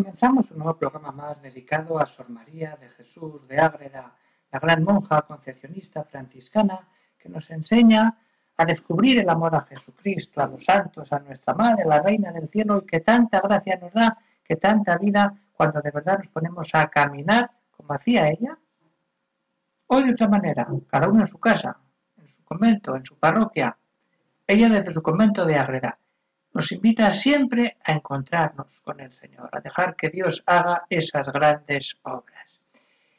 Comenzamos un nuevo programa más dedicado a Sor María de Jesús de Ágreda, la gran monja concepcionista franciscana que nos enseña a descubrir el amor a Jesucristo, a los santos, a nuestra Madre, la Reina del Cielo, y que tanta gracia nos da, que tanta vida, cuando de verdad nos ponemos a caminar como hacía ella. Hoy de otra manera, cada uno en su casa, en su convento, en su parroquia, ella desde su convento de Ágreda, nos invita siempre a encontrarnos con el Señor, a dejar que Dios haga esas grandes obras.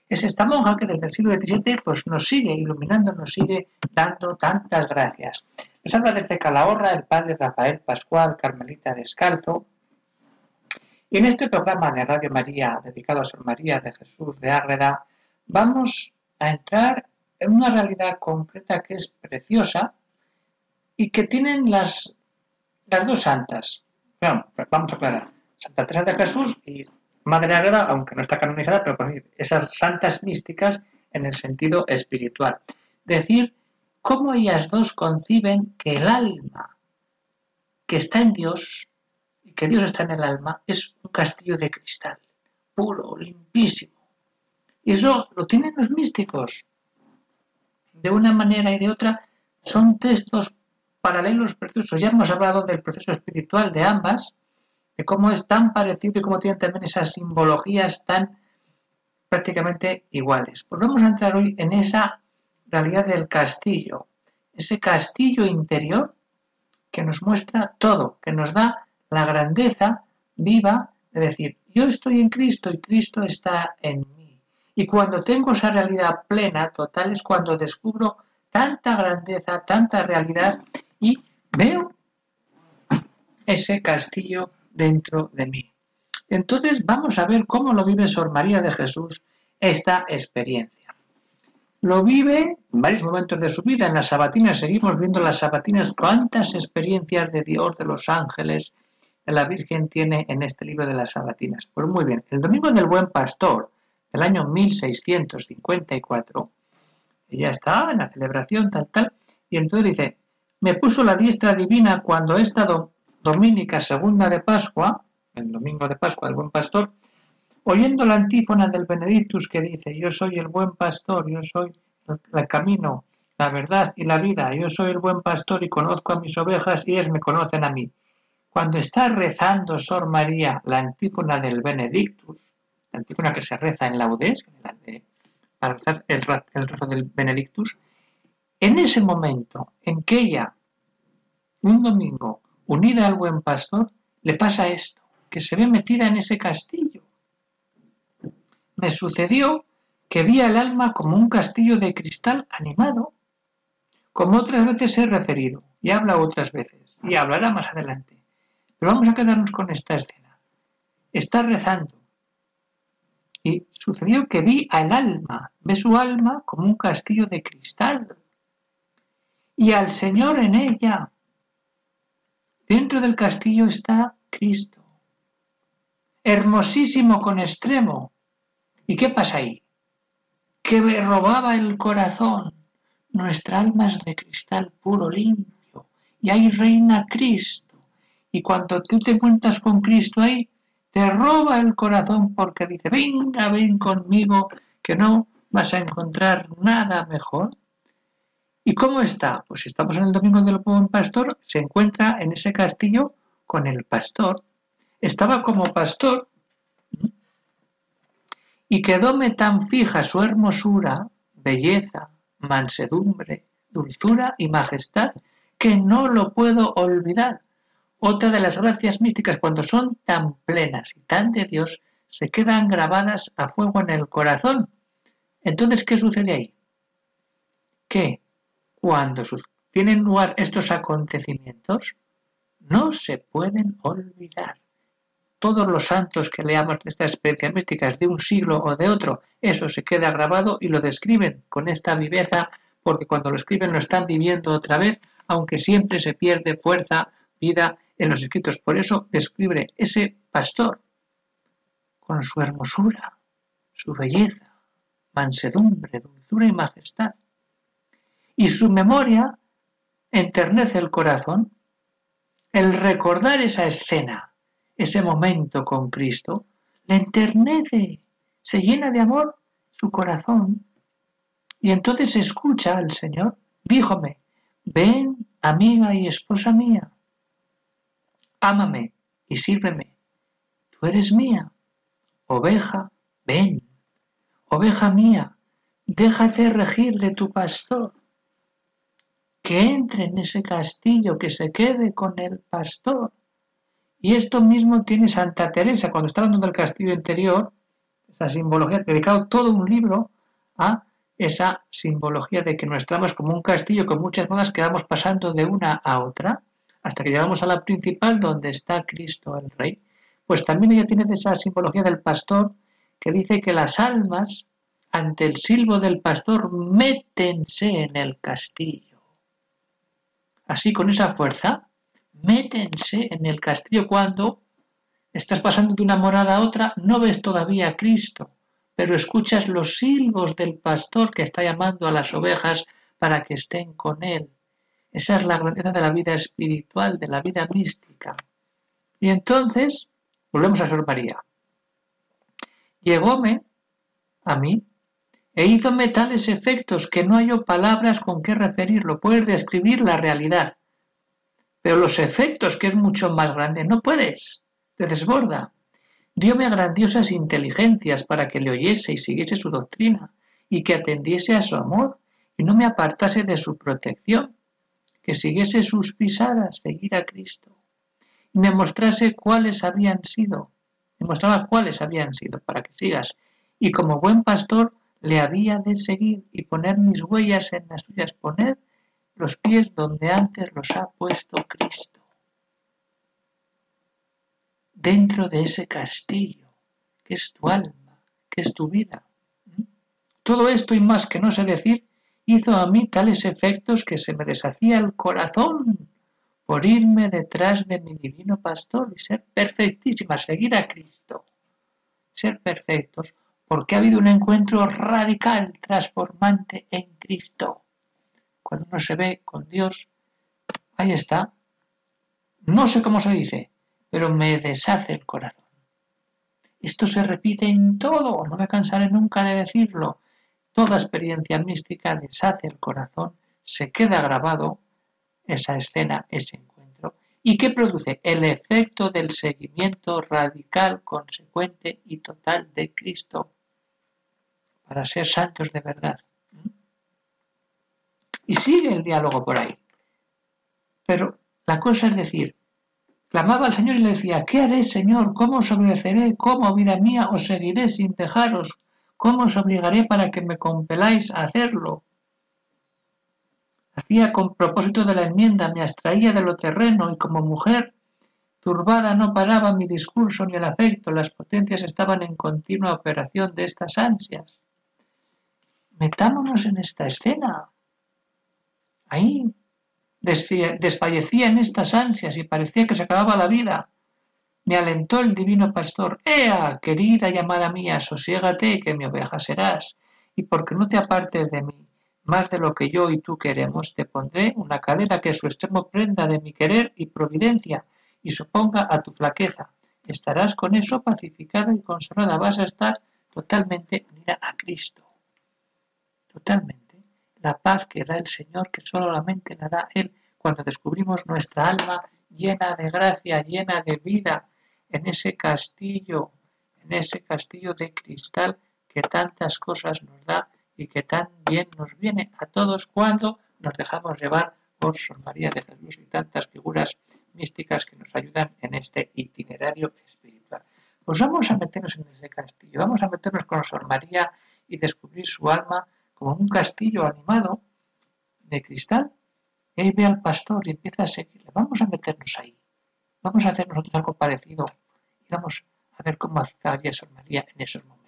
Es esta monja que desde el siglo XVII pues, nos sigue iluminando, nos sigue dando tantas gracias. Les habla desde Calahorra el padre Rafael Pascual, Carmelita Descalzo. Y en este programa de Radio María, dedicado a Sor María de Jesús de Ágreda, vamos a entrar en una realidad concreta que es preciosa y que tienen las las dos santas. Bueno, vamos a aclarar. Santa Teresa de Jesús y Madre Ágreda, aunque no está canonizada, pero esas santas místicas en el sentido espiritual. Decir cómo ellas dos conciben que el alma que está en Dios y que Dios está en el alma es un castillo de cristal, puro, limpísimo. Y eso lo tienen los místicos. De una manera y de otra son textos paralelos preciosos. Ya hemos hablado del proceso espiritual de ambas, de cómo es tan parecido y cómo tienen también esas simbologías tan prácticamente iguales. Pues vamos a entrar hoy en esa realidad del castillo, ese castillo interior que nos muestra todo, que nos da la grandeza viva de decir, yo estoy en Cristo y Cristo está en mí. Y cuando tengo esa realidad plena, total, es cuando descubro tanta grandeza, tanta realidad veo ese castillo dentro de mí. Entonces vamos a ver cómo lo vive Sor María de Jesús esta experiencia. Lo vive en varios momentos de su vida. En las sabatinas seguimos viendo las sabatinas, cuántas experiencias de Dios, de los ángeles, la Virgen tiene en este libro de las sabatinas. Pues muy bien, el Domingo del Buen Pastor del año 1654, ella está en la celebración tal, tal, y entonces dice, me puso la diestra divina cuando esta dominica segunda de Pascua, el domingo de Pascua del buen pastor, oyendo la antífona del Benedictus que dice, yo soy el buen pastor, yo soy el camino, la verdad y la vida, yo soy el buen pastor y conozco a mis ovejas y ellas me conocen a mí. Cuando está rezando Sor María la antífona del Benedictus, la antífona que se reza en laudes, para rezar el, el rezo del Benedictus, en ese momento en que ella, un domingo, unida al buen pastor, le pasa esto, que se ve metida en ese castillo. Me sucedió que vi al alma como un castillo de cristal animado, como otras veces he referido, y habla otras veces, y hablará más adelante. Pero vamos a quedarnos con esta escena. Está rezando. Y sucedió que vi al alma, ve su alma como un castillo de cristal, y al Señor en ella. Dentro del castillo está Cristo, hermosísimo con extremo. ¿Y qué pasa ahí? Que me robaba el corazón. Nuestra alma es de cristal puro, limpio, y ahí reina Cristo. Y cuando tú te encuentras con Cristo ahí, te roba el corazón porque dice, venga, ven conmigo, que no vas a encontrar nada mejor. ¿Y cómo está? Pues si estamos en el Domingo del Buen Pastor, se encuentra en ese castillo con el pastor. Estaba como pastor y quedóme tan fija su hermosura, belleza, mansedumbre, dulzura y majestad que no lo puedo olvidar. Otra de las gracias místicas, cuando son tan plenas y tan de Dios, se quedan grabadas a fuego en el corazón. Entonces, ¿qué sucede ahí? Que cuando tienen lugar estos acontecimientos, no se pueden olvidar. todos los santos que leamos de estas experiencias místicas de un siglo o de otro, eso se queda grabado y lo describen con esta viveza, porque cuando lo escriben lo están viviendo otra vez, aunque siempre se pierde fuerza, vida en los escritos. Por eso describe ese pastor con su hermosura, su belleza, mansedumbre, dulzura y majestad. Y su memoria enternece el corazón. El recordar esa escena, ese momento con Cristo, le enternece, se llena de amor su corazón. Y entonces escucha al Señor, díjome, ven, amiga y esposa mía, ámame y sírveme, tú eres mía, oveja, ven, oveja mía, déjate regir de tu pastor, que entre en ese castillo, que se quede con el pastor. Y esto mismo tiene Santa Teresa, cuando está hablando del castillo interior, esa simbología, dedicado todo un libro a esa simbología de que no estamos como un castillo con muchas modas que vamos pasando de una a otra, hasta que llegamos a la principal donde está Cristo el Rey. Pues también ella tiene esa simbología del pastor que dice que las almas, ante el silbo del pastor, métense en el castillo. Así, con esa fuerza, métense en el castillo cuando estás pasando de una morada a otra, no ves todavía a Cristo, pero escuchas los silbos del pastor que está llamando a las ovejas para que estén con él. Esa es la grandeza de la vida espiritual, de la vida mística. Y entonces, volvemos a Sor María. Llegóme a mí e hízome tales efectos que no hallo palabras con qué referirlo. Puedes describir la realidad, pero los efectos, que es mucho más grande, no puedes. Te desborda. Dióme grandiosas inteligencias para que le oyese y siguiese su doctrina, y que atendiese a su amor, y no me apartase de su protección que siguiese sus pisadas, seguir a Cristo, y me mostrase cuáles habían sido, me mostraba cuáles habían sido para que sigas, y como buen pastor le había de seguir y poner mis huellas en las suyas, poner los pies donde antes los ha puesto Cristo, dentro de ese castillo, que es tu alma, que es tu vida. Todo esto y más que no sé decir, hizo a mí tales efectos que se me deshacía el corazón por irme detrás de mi divino pastor y ser perfectísima, seguir a Cristo, ser perfectos, porque ha habido un encuentro radical, transformante en Cristo. Cuando uno se ve con Dios, ahí está. No sé cómo se dice, pero me deshace el corazón. Esto se repite en todo, no me cansaré nunca de decirlo. Toda experiencia mística deshace el corazón, se queda grabado esa escena, ese encuentro. ¿Y qué produce? El efecto del seguimiento radical, consecuente y total de Cristo para ser santos de verdad. Y sigue el diálogo por ahí. Pero la cosa es decir, clamaba al Señor y le decía, ¿qué haré, Señor? ¿Cómo os obedeceré? ¿Cómo, vida mía, os seguiré sin dejaros? ¿Cómo os obligaré para que me compeláis a hacerlo? Hacía con propósito de la enmienda, me abstraía de lo terreno y como mujer turbada no paraba mi discurso ni el afecto, las potencias estaban en continua operación de estas ansias. Metámonos en esta escena. Ahí desfallecía en estas ansias y parecía que se acababa la vida. Me alentó el divino pastor. Ea, querida y amada mía, sosiégate, que mi oveja serás. Y porque no te apartes de mí, más de lo que yo y tú queremos, te pondré una cadena que su extremo prenda de mi querer y providencia, y suponga a tu flaqueza. Estarás con eso pacificada y consolada. Vas a estar totalmente unida a Cristo. Totalmente. La paz que da el Señor, que solamente la da Él, cuando descubrimos nuestra alma llena de gracia, llena de vida, en ese castillo, en ese castillo de cristal que tantas cosas nos da y que tan bien nos viene a todos cuando nos dejamos llevar por Sor María de Jesús y tantas figuras místicas que nos ayudan en este itinerario espiritual. Pues vamos a meternos en ese castillo, vamos a meternos con Sor María y descubrir su alma como un castillo animado de cristal. Él ve al pastor y empieza a seguirle. Vamos a meternos ahí. Vamos a hacer nosotros algo parecido vamos a ver cómo actuaría Sor María en esos momentos.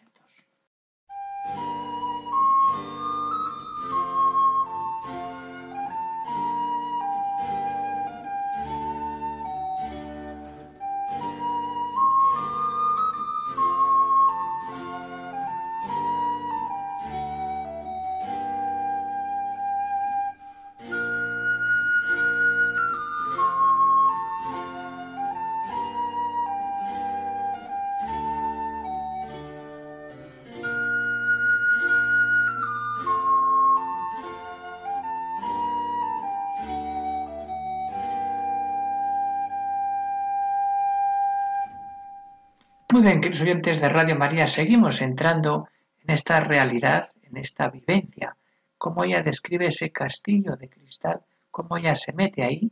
Muy bien, queridos oyentes de Radio María, seguimos entrando en esta realidad, en esta vivencia, cómo ella describe ese castillo de cristal, cómo ella se mete ahí.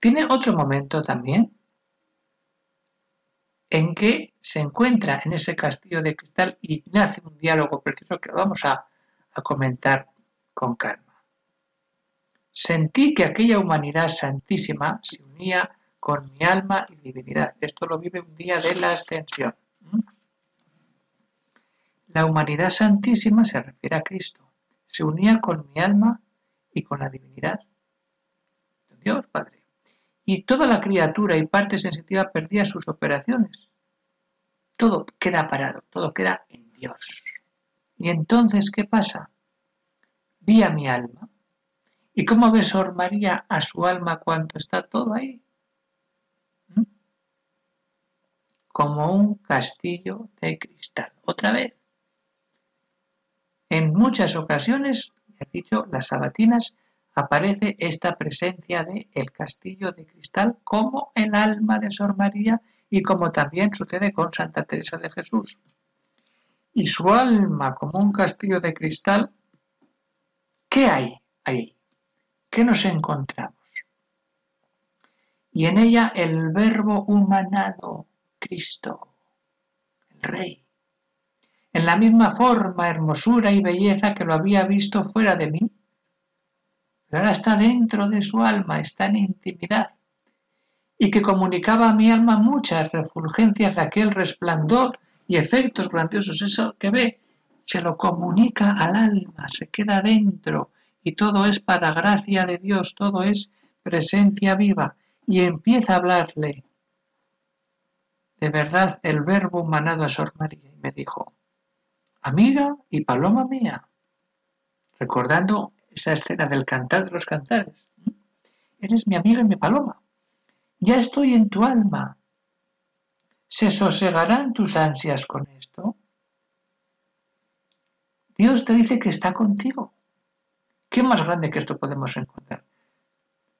Tiene otro momento también en que se encuentra en ese castillo de cristal y nace un diálogo precioso que vamos a, a comentar con calma. Sentí que aquella humanidad santísima se unía con mi alma y divinidad. Esto lo vive un día de la ascensión. La humanidad santísima se refiere a Cristo. Se unía con mi alma y con la divinidad. Dios Padre. Y toda la criatura y parte sensitiva perdía sus operaciones. Todo queda parado, todo queda en Dios. Y entonces, ¿qué pasa? Vi a mi alma. ¿Y cómo ve María a su alma cuando está todo ahí? Como un castillo de cristal. Otra vez. En muchas ocasiones, he dicho, las sabatinas, aparece esta presencia de el castillo de cristal como el alma de Sor María y como también sucede con Santa Teresa de Jesús. Y su alma como un castillo de cristal, ¿qué hay ahí? ¿Qué nos encontramos? Y en ella el verbo humanado, Cristo, el Rey, en la misma forma, hermosura y belleza que lo había visto fuera de mí, pero ahora está dentro de su alma, está en intimidad, y que comunicaba a mi alma muchas refulgencias de aquel resplandor y efectos grandiosos. Eso que ve, se lo comunica al alma, se queda dentro, y todo es para gracia de Dios, todo es presencia viva, y empieza a hablarle de verdad el verbo manado a Sor María y me dijo, amiga y paloma mía, recordando esa escena del cantar de los cantares. Eres mi amiga y mi paloma. Ya estoy en tu alma. ¿Se sosegarán tus ansias con esto? Dios te dice que está contigo. ¿Qué más grande que esto podemos encontrar?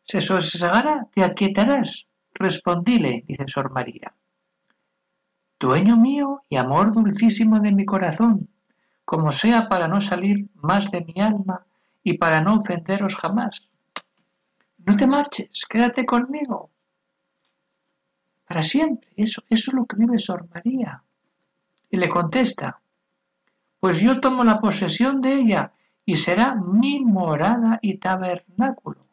¿Se sosegará? ¿Te aquietarás? Respondile, dice Sor María dueño mío y amor dulcísimo de mi corazón, como sea para no salir más de mi alma y para no ofenderos jamás. No te marches, quédate conmigo. Para siempre, eso, es lo que vive Sor María. Y le contesta, pues yo tomo la posesión de ella y será mi morada y tabernáculo.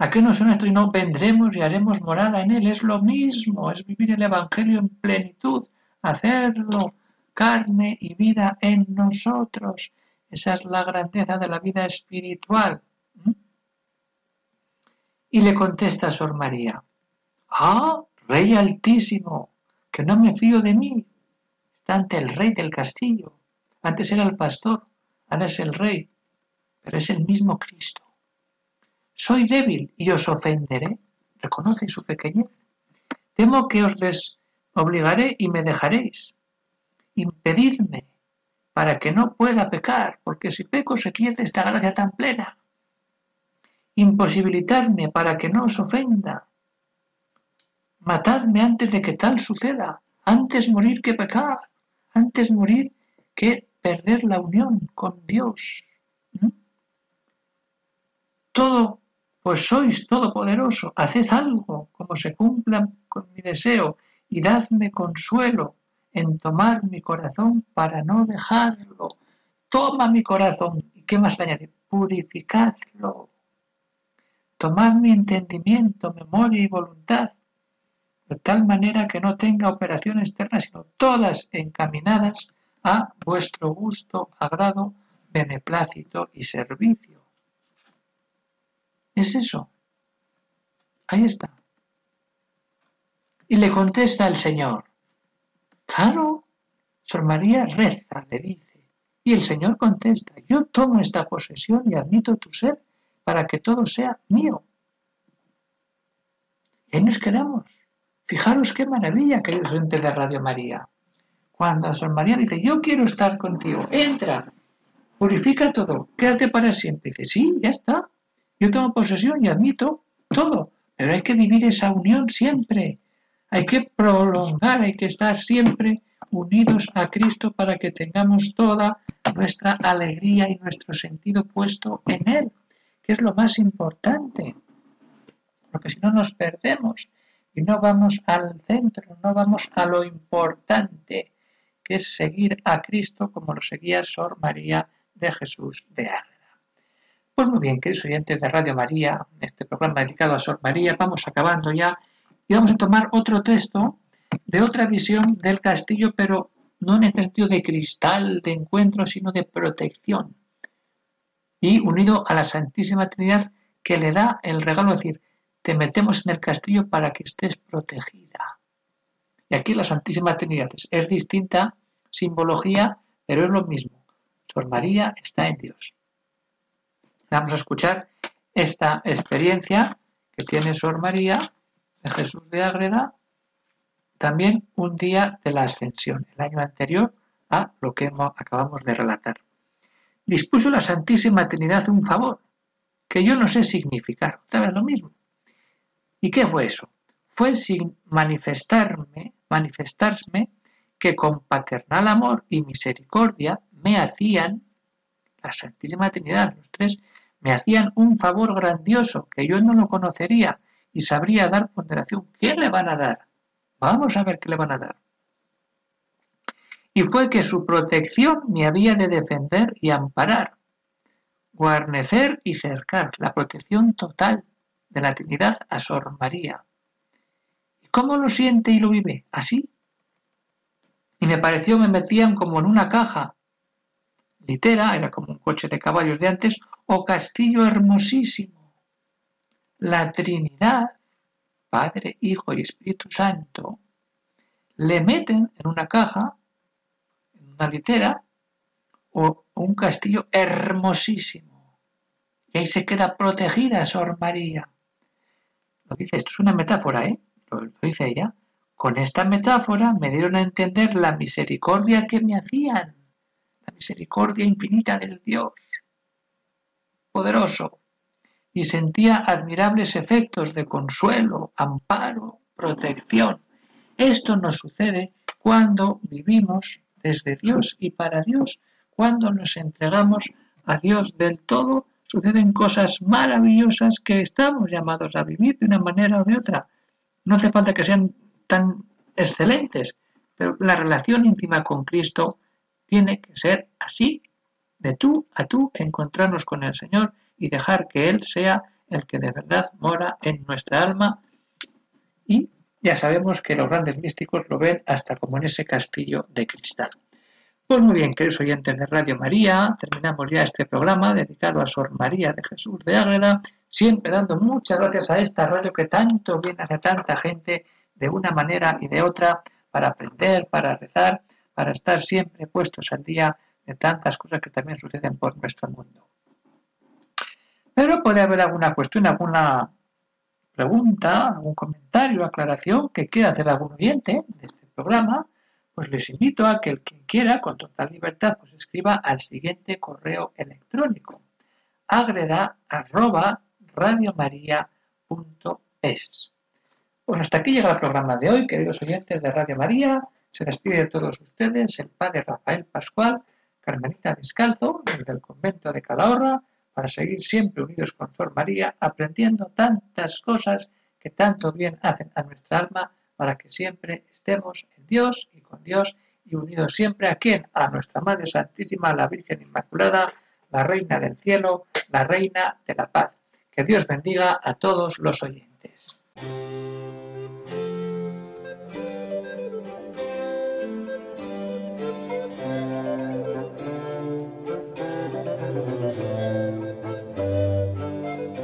¿A qué no suena esto y no vendremos y haremos morada en él? Es lo mismo, es vivir el Evangelio en plenitud, hacerlo carne y vida en nosotros. Esa es la grandeza de la vida espiritual. Y le contesta Sor María, ah, Rey Altísimo, que no me fío de mí. Está ante el rey del castillo. Antes era el pastor, ahora es el rey, pero es el mismo Cristo. Soy débil y os ofenderé. Reconoce su pequeñez. Temo que os obligaré y me dejaréis. Impedidme para que no pueda pecar, porque si peco se pierde esta gracia tan plena. Imposibilitadme para que no os ofenda. Matadme antes de que tal suceda, antes morir que pecar, antes morir que perder la unión con Dios. ¿Mm? Todo pues sois todopoderoso, haced algo, como se cumpla con mi deseo, y dadme consuelo en tomar mi corazón para no dejarlo. Toma mi corazón, ¿y qué más le añade? Purificadlo. Tomad mi entendimiento, memoria y voluntad, de tal manera que no tenga operación externa, sino todas encaminadas a vuestro gusto, agrado, beneplácito y servicio. Es eso. Ahí está. Y le contesta el Señor. Claro, Sor María reza, le dice. Y el Señor contesta, yo tomo esta posesión y admito tu ser para que todo sea mío. Y ahí nos quedamos. Fijaros qué maravilla, queridos oyentes de Radio María. Cuando Sor María dice, yo quiero estar contigo, entra, purifica todo, quédate para siempre. Dice, sí, ya está. Yo tomo posesión y admito todo, pero hay que vivir esa unión siempre. Hay que prolongar, hay que estar siempre unidos a Cristo para que tengamos toda nuestra alegría y nuestro sentido puesto en Él, que es lo más importante. Porque si no nos perdemos y no vamos al centro, no vamos a lo importante, que es seguir a Cristo como lo seguía Sor María de Jesús de Ágreda. Pues muy bien, queridos oyentes de Radio María, este programa dedicado a Sor María, vamos acabando ya y vamos a tomar otro texto de otra visión del castillo, pero no en este sentido de cristal, de encuentro, sino de protección. Y unido a la Santísima Trinidad que le da el regalo, de decir, te metemos en el castillo para que estés protegida. Y aquí la Santísima Trinidad es distinta simbología, pero es lo mismo. Sor María está en Dios. Vamos a escuchar esta experiencia que tiene Sor María de Jesús de Ágreda, también un día de la ascensión, el año anterior a lo que acabamos de relatar. Dispuso la Santísima Trinidad un favor, que yo no sé significar, otra vez lo mismo. ¿Y qué fue eso? Fue sin manifestarme, manifestarme que con paternal amor y misericordia me hacían, la Santísima Trinidad, los tres, me hacían un favor grandioso que yo no lo conocería y sabría dar ponderación. ¿Qué le van a dar? Vamos a ver qué le van a dar. Y fue que su protección me había de defender y amparar, guarnecer y cercar, la protección total de la Trinidad a Sor María. ¿Y cómo lo siente y lo vive? Así. Y me pareció me metían como en una caja litera, era como un coche de caballos de antes, o castillo hermosísimo. La Trinidad, Padre, Hijo y Espíritu Santo, le meten en una caja, en una litera, o un castillo hermosísimo. Y ahí se queda protegida Sor María. Lo dice, esto es una metáfora, ¿eh? Lo, lo dice ella. Con esta metáfora me dieron a entender la misericordia que me hacían, misericordia infinita del Dios poderoso, y sentía admirables efectos de consuelo, amparo, protección. Esto nos sucede cuando vivimos desde Dios y para Dios, cuando nos entregamos a Dios del todo, suceden cosas maravillosas que estamos llamados a vivir de una manera o de otra. No hace falta que sean tan excelentes, pero la relación íntima con Cristo tiene que ser así, de tú a tú, encontrarnos con el Señor y dejar que Él sea el que de verdad mora en nuestra alma. Y ya sabemos que los grandes místicos lo ven hasta como en ese castillo de cristal. Pues muy bien, queridos oyentes de Radio María, terminamos ya este programa dedicado a Sor María de Jesús de Ágreda, siempre dando muchas gracias a esta radio que tanto viene a tanta gente de una manera y de otra para aprender, para rezar, para estar siempre puestos al día de tantas cosas que también suceden por nuestro mundo. Pero puede haber alguna cuestión, alguna pregunta, algún comentario, aclaración que quiera hacer algún oyente de este programa, pues les invito a que el que quiera, con total libertad, pues escriba al siguiente correo electrónico agreda arroba radiomaria.es. Bueno, hasta aquí llega el programa de hoy, queridos oyentes de Radio María. Se despide de todos ustedes el padre Rafael Pascual, Carmelita Descalzo, desde el convento de Calahorra, para seguir siempre unidos con Sor María, aprendiendo tantas cosas que tanto bien hacen a nuestra alma, para que siempre estemos en Dios y con Dios y unidos siempre a quien? A nuestra Madre Santísima, la Virgen Inmaculada, la Reina del Cielo, la Reina de la Paz. Que Dios bendiga a todos los oyentes.